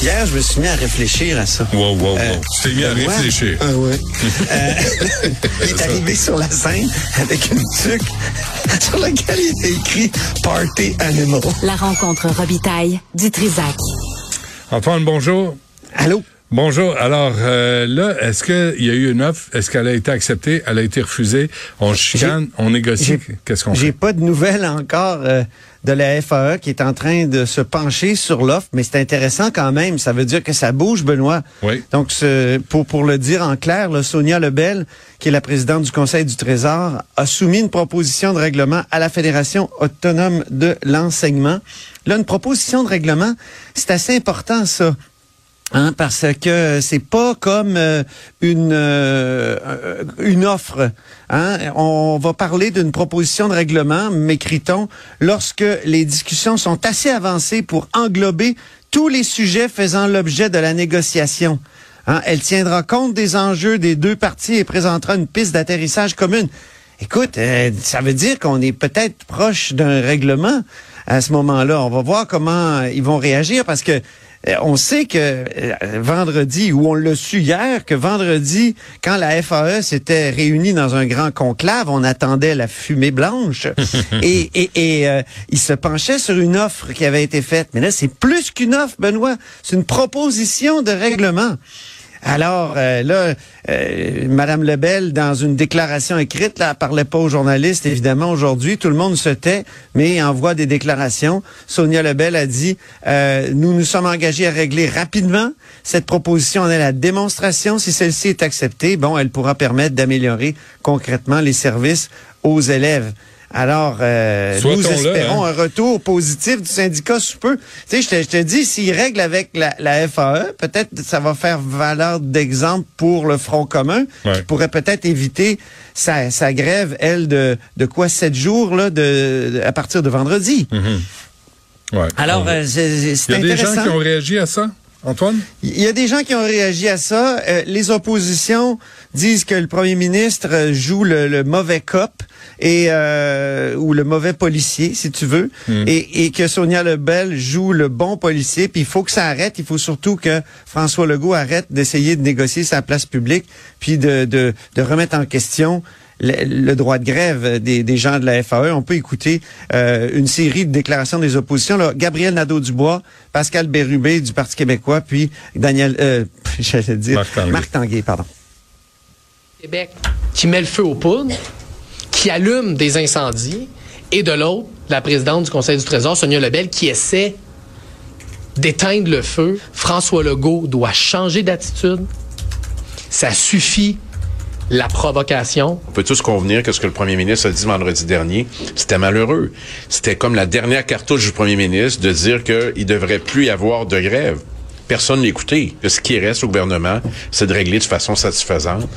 Hier, je me suis mis à réfléchir à ça. Wow, wow, wow. tu t'es mis à réfléchir. Ah ouais. euh, il est arrivé sur la scène avec une tuque sur laquelle il était écrit Party Animal. La rencontre Robitaille du Trisac. Antoine, bonjour. Allô? Bonjour. Alors euh, là, est-ce qu'il y a eu une offre? Est-ce qu'elle a été acceptée? Elle a été refusée? On chicane? On négocie? Qu'est-ce qu'on fait? J'ai pas de nouvelles encore euh, de la FAE qui est en train de se pencher sur l'offre, mais c'est intéressant quand même. Ça veut dire que ça bouge, Benoît. Oui. Donc, ce, pour, pour le dire en clair, là, Sonia Lebel, qui est la présidente du Conseil du Trésor, a soumis une proposition de règlement à la Fédération autonome de l'enseignement. Là, une proposition de règlement, c'est assez important, ça. Hein, parce que c'est pas comme euh, une euh, une offre. Hein? On va parler d'une proposition de règlement, m'écrit-on, lorsque les discussions sont assez avancées pour englober tous les sujets faisant l'objet de la négociation. Hein? Elle tiendra compte des enjeux des deux parties et présentera une piste d'atterrissage commune. Écoute, euh, ça veut dire qu'on est peut-être proche d'un règlement à ce moment-là. On va voir comment ils vont réagir parce que on sait que euh, vendredi, ou on l'a su hier, que vendredi, quand la FAE s'était réunie dans un grand conclave, on attendait la fumée blanche et, et, et euh, il se penchait sur une offre qui avait été faite. Mais là, c'est plus qu'une offre, Benoît. C'est une proposition de règlement. Alors euh, là, euh, Madame Lebel, dans une déclaration écrite, là, elle parlait pas aux journalistes, évidemment, aujourd'hui. Tout le monde se tait, mais envoie des déclarations. Sonia Lebel a dit, euh, nous nous sommes engagés à régler rapidement. Cette proposition en est la démonstration. Si celle-ci est acceptée, bon, elle pourra permettre d'améliorer concrètement les services aux élèves. Alors, euh, nous espérons hein? un retour positif du syndicat sous peu. Tu sais, je te, je te dis, s'ils règlent avec la, la FAE, peut-être ça va faire valeur d'exemple pour le Front commun, Ouais. qui pourrait peut-être éviter sa, sa grève, elle, de, de quoi, sept jours, là, de, de- à partir de vendredi. Ouais. Alors, euh, c'est Il y a des gens qui ont réagi à ça, Antoine? Il y a des gens qui ont réagi à ça. Euh, les oppositions disent que le premier ministre euh, joue le, le mauvais cop et euh, ou le mauvais policier, si tu veux, et, et que Sonia Lebel joue le bon policier. Puis il faut que ça arrête. Il faut surtout que François Legault arrête d'essayer de négocier sa place publique, puis de, de, de remettre en question le, le droit de grève des, des gens de la FAE. On peut écouter euh, une série de déclarations des oppositions. Là. Gabriel Nadeau-Dubois, Pascal Bérubé du Parti québécois, puis Daniel, euh, j'allais dire, Marc Tanguay. Marc Tanguay, pardon. Québec qui met le feu aux poudres, qui allume des incendies, et de l'autre, la présidente du Conseil du Trésor, Sonia Lebel, qui essaie d'éteindre le feu. François Legault doit changer d'attitude. Ça suffit la provocation. On peut tous convenir que ce que le premier ministre a dit vendredi dernier, c'était malheureux. C'était comme la dernière cartouche du premier ministre de dire qu'il devrait plus y avoir de grève. Personne n'a écouté. Ce qui reste au gouvernement, c'est de régler de façon satisfaisante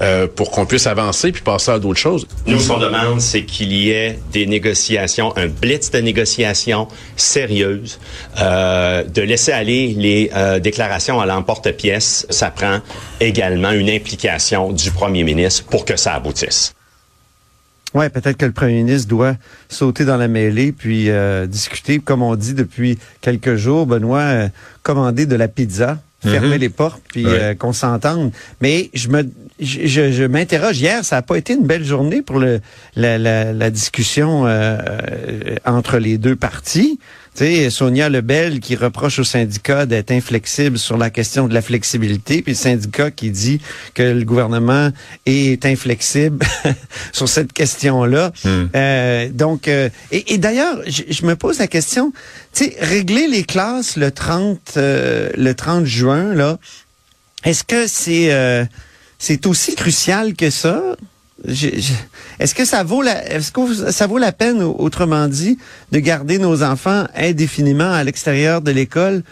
euh, pour qu'on puisse avancer puis passer à d'autres choses. Nous, ce qu'on demande, c'est qu'il y ait des négociations, un blitz de négociations sérieuses, euh, de laisser aller les euh, déclarations à l'emporte-pièce. Ça prend également une implication du premier ministre pour que ça aboutisse. Ouais, peut-être que le premier ministre doit sauter dans la mêlée puis euh, discuter, comme on dit depuis quelques jours, Benoît, euh, commander de la pizza, fermer les portes puis Ouais. euh, qu'on s'entende. Mais je me je, je, je m'interroge hier, ça n'a pas été une belle journée pour le la, la, la discussion euh, euh, entre les deux parties. Tu sais, Sonia Lebel qui reproche au syndicat d'être inflexible sur la question de la flexibilité, puis le syndicat qui dit que le gouvernement est inflexible sur cette question-là. Euh, donc, euh, et, et d'ailleurs, je, me pose la question, tu sais, régler les classes le 30 euh, le 30 juin là, est-ce que c'est euh, c'est aussi crucial que ça? Est-ce que ça vaut la est-ce que ça vaut la peine, au- autrement dit, de garder nos enfants indéfiniment à l'extérieur de l'école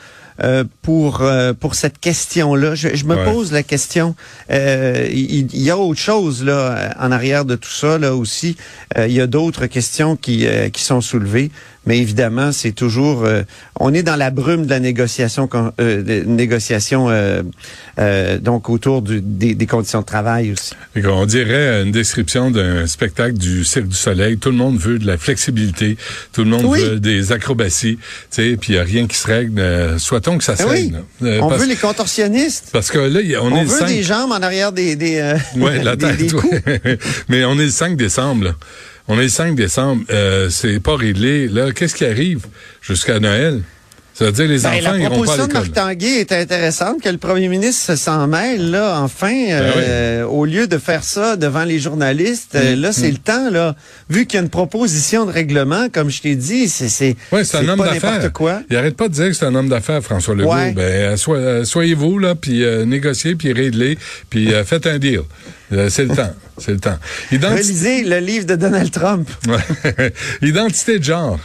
euh, pour euh, pour cette question-là? Je, je me Ouais. pose la question. Euh, Il il y, a autre chose là en arrière de tout ça là aussi. Euh, Il y a d'autres questions qui euh, qui sont soulevées, Mais évidemment, c'est toujours, euh, on est dans la brume de la négociation, euh, de négociation euh, euh, donc autour du, des, des, conditions de travail aussi. On dirait une description d'un spectacle du Cirque du Soleil. Tout le monde veut de la flexibilité, tout le monde veut des acrobaties, tu sais, puis il n'y a rien qui se règle. Euh, Soit-on que ça se ben règle. Oui. on veut les contorsionnistes. Parce que là, on, on est veut le 5... des jambes en arrière des, des, ouais, la tête, des, des coups. Mais on est le 5 décembre. Là. On est le 5 décembre, euh, c'est pas réglé. Là, qu'est-ce qui arrive jusqu'à Noël? Ça veut dire les ben, enfants la proposition de Marc Tanguay est intéressante, que le premier ministre s'en mêle, là, enfin, ben euh, oui. au lieu de faire ça devant les journalistes. Mmh, là, c'est mmh. le temps, là. Vu qu'il y a une proposition de règlement, comme je t'ai dit, c'est c'est ouais, c'est un homme d'affaires. quoi. Il arrête pas de dire que c'est un homme d'affaires, François Legault. Ouais. Ben, so, euh, soyez-vous, là, puis euh, négociez, puis réglez, puis euh, faites un deal. c'est le temps. C'est le temps. Identi Relisez le livre de Donald Trump. Identité de genre.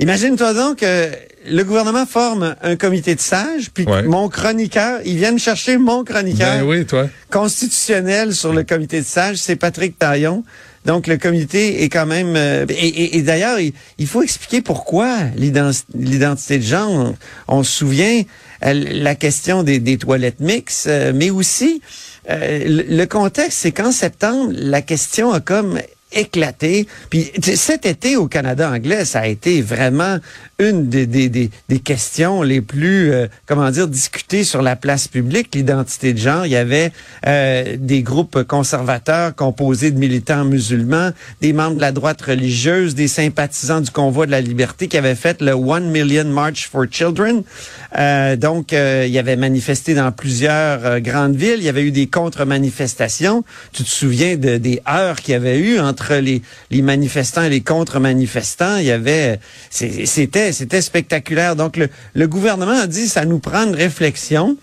Imagine-toi donc que le gouvernement forme un comité de sages, puis ouais. mon chroniqueur, ils viennent chercher mon chroniqueur ben oui, toi. constitutionnel sur le comité de sages, c'est Patrick Taillon. Donc le comité est quand même euh, et, et, et d'ailleurs il, il, faut expliquer pourquoi l'identité de genre. On, on, se souvient euh, la question des, des toilettes mixtes, euh, mais aussi euh, le, le contexte, c'est qu'en septembre la question a comme éclaté. Puis cet été au Canada anglais, ça a été vraiment une des, des, des, des questions les plus, euh, comment dire, discutées sur la place publique, l'identité de genre. Il y avait euh, des groupes conservateurs composés de militants musulmans, des membres de la droite religieuse, des sympathisants du convoi de la liberté qui avaient fait le One Million March for Children. Euh, donc, il y avait manifesté dans plusieurs grandes villes. Il y avait eu des contre-manifestations. Tu te souviens de, des heures qu'il y avait eu entre les, manifestants et les contre-manifestants, il y avait, c'était, spectaculaire. Donc le, gouvernement a dit, ça nous prend une réflexion.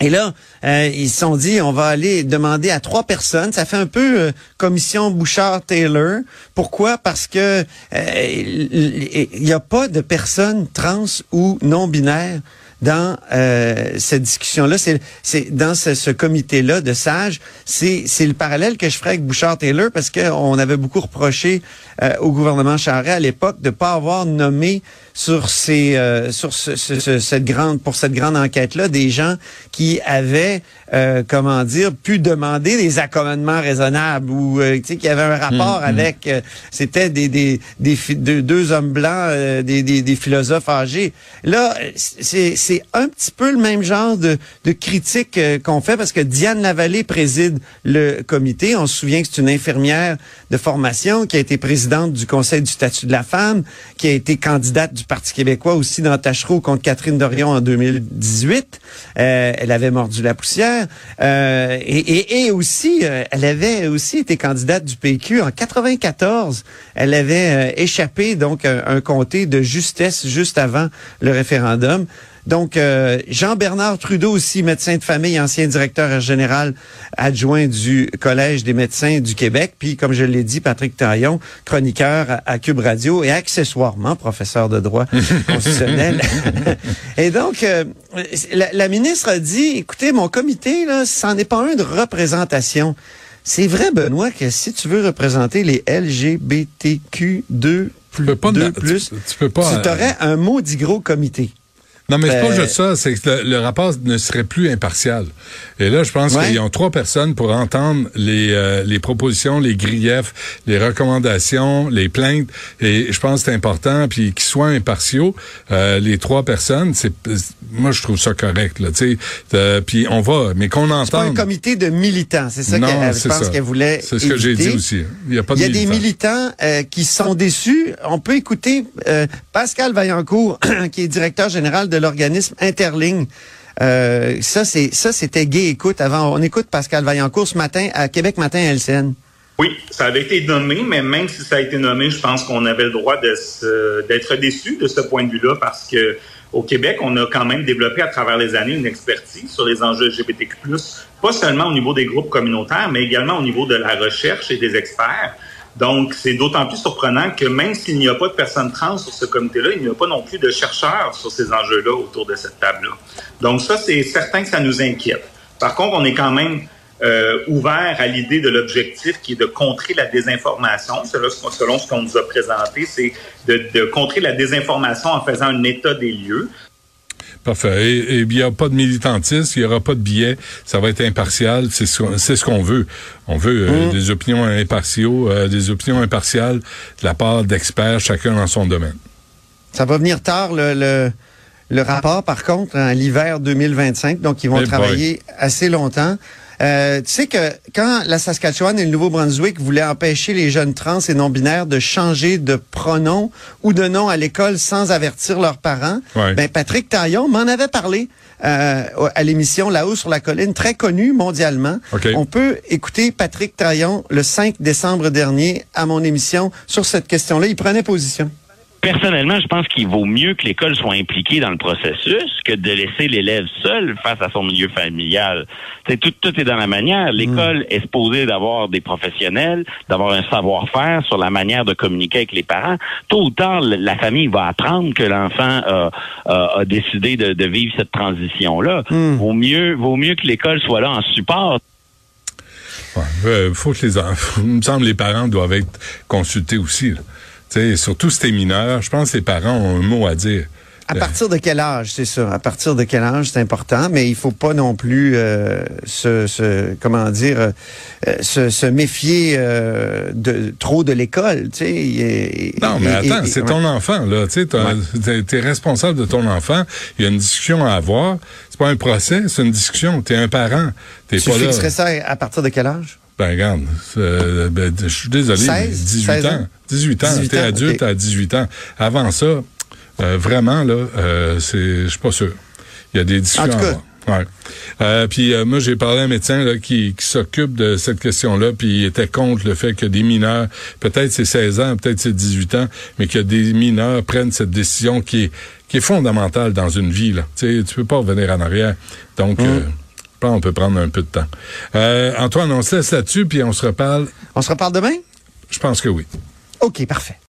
Et là, euh, ils se sont dit, on va aller demander à trois personnes. Ça fait un peu euh, commission Bouchard-Taylor. Pourquoi? Parce que euh, il n'y a pas de personnes trans ou non binaires dans euh, cette discussion-là, c'est, c'est dans ce, ce comité-là de sages, c'est, c'est le parallèle que je ferais avec Bouchard-Taylor parce qu'on avait beaucoup reproché euh, au gouvernement Charest à l'époque de pas avoir nommé sur ces euh, sur ce, ce, cette grande pour cette grande enquête là des gens qui avaient euh, comment dire pu demander des accommodements raisonnables ou euh, tu sais qui avaient un rapport mmh, avec euh, c'était des des, des deux, deux, hommes blancs euh, des, des, des philosophes âgés. Là c'est c'est un petit peu le même genre de critique qu'on fait parce que Diane Lavallée préside le comité on se souvient que c'est une infirmière de formation qui a été présidente du conseil du statut de la femme qui a été candidate du Parti québécois aussi dans Tachereau contre Catherine Dorion en 2018. Euh, elle avait mordu la poussière. Euh, et, aussi, euh, elle avait aussi été candidate du PQ en 94. Elle avait échappé donc un, un comté de justesse juste avant le référendum. Donc, euh, Jean-Bernard Trudeau aussi, médecin de famille, ancien directeur général adjoint du Collège des médecins du Québec. Puis, comme je l'ai dit, Patrick Taillon, chroniqueur à, à, Cube Radio et accessoirement professeur de droit constitutionnel. et donc, euh, la, la, ministre a dit, écoutez, mon comité, là, c'en est pas un de représentation. C'est vrai, Benoît, que si tu veux représenter les LGBTQ2 plus, tu peux pas, 2 plus, tu, tu peux pas, tu aurais un maudit gros comité. Non, mais c'est Ben- pas juste ça, c'est que le, le rapport ne serait plus impartial. Et là, je pense Ouais. qu'ils ont trois personnes pour entendre les, euh, les propositions, les griefs, les recommandations, les plaintes. Et je pense que c'est important, puis qu'ils soient impartiaux. Euh, les trois personnes, c'est moi je trouve ça correct. Là. Euh, puis on va, mais qu'on C'est pas un entende. comité de militants, c'est ça qu'elle, je pense qu'elle voulait C'est ce que j'ai dit aussi. Il y a pas de Il y a des militants. militants euh, qui sont déçus. On peut écouter euh, Pascal Vaillancourt, qui est directeur général de l'organisme Interligne. Euh, ça, c'était gay écoute avant. On écoute Pascal Vaillancourt ce matin à Québec Matin LCN. Oui, ça avait été nommé, mais même si ça a été nommé, je pense qu'on avait le droit d'être déçu de ce point de vue-là parce que au Québec, on a quand même développé à travers les années une expertise sur les enjeux LGBTQ+, pas seulement au niveau des groupes communautaires, mais également au niveau de la recherche et des experts. Donc, c'est d'autant plus surprenant que même s'il n'y a pas de personnes trans sur ce comité-là, il n'y a pas non plus de chercheurs sur ces enjeux-là autour de cette table-là. Donc, ça, c'est certain que ça nous inquiète. Par contre, on est quand même euh, ouvert à l'idée de l'objectif qui est de contrer la désinformation. Selon, selon ce qu'on nous a présenté, c'est de, de contrer la désinformation en faisant un état des lieux. Parfait. Et, il n'y a pas de militantisme, il n'y aura pas de biais, ça va être impartial, c'est ce, qu'on veut. On veut euh, Mmh. des opinions impartiaux, euh, des opinions impartiales de la part d'experts, chacun dans son domaine. Ça va venir tard, le, le, le rapport, par contre, en l'hiver 2025. Donc, ils vont boy. travailler assez longtemps. Euh, tu sais que quand la Saskatchewan et le Nouveau-Brunswick voulaient empêcher les jeunes trans et non-binaires de changer de pronom ou de nom à l'école sans avertir leurs parents, Ouais. ben Patrick Taillon m'en avait parlé euh, à l'émission Là-haut sur la colline, très connue mondialement. On peut écouter Patrick Taillon le 5 décembre dernier à mon émission sur cette question-là. Il prenait position. Personnellement, je pense qu'il vaut mieux que l'école soit impliquée dans le processus que de laisser l'élève seul face à son milieu familial. Tout, tout est dans la manière. L'école est supposée d'avoir des professionnels, d'avoir un savoir-faire sur la manière de communiquer avec les parents. Tôt ou tard, la famille va apprendre que l'enfant a, décidé de, de vivre cette transition-là. Vaut mieux, vaut mieux que l'école soit là en support. Ouais, euh, faut que les enfants, il me semble que les parents doivent être consultés aussi. là. Tu sais, surtout si t'es mineur, je pense que les parents ont un mot à dire. À Euh, partir de quel âge, c'est ça? À partir de quel âge, c'est important, mais il faut pas non plus euh, se, se- comment dire, euh, se, se méfier euh, de trop de l'école, tu sais. et- Non, mais et- attends, c'est ouais. ton enfant, là. Tu sais, t'es responsable de ton enfant. Il y a une discussion à avoir. C'est pas un procès, c'est une discussion. T'es un parent. T'es Tu pas là. fixerais ça à partir de quel âge? Ben, regarde, euh, ben, je suis désolé, 16, mais 18 16 ans. ans? 18 ans, 18 t'es ans, adulte à 18 ans. Avant ça, euh, vraiment, là, euh, c'est, je suis pas sûr. Il y a des discussions En tout à cas. avoir. Ouais. Euh, puis euh, moi, j'ai parlé à un médecin là, qui, qui s'occupe de cette question-là, puis il était contre le fait que des mineurs, peut-être c'est 16 ans, peut-être c'est 18 ans, mais que des mineurs prennent cette décision qui est, qui est fondamentale dans une vie. Là. Tu sais, tu peux pas revenir en arrière. Donc, Hum. euh, qu'on peut prendre un peu de temps. Euh, Antoine, on se laisse là-dessus, puis on se reparle. On se reparle demain? Je pense que oui. OK, parfait.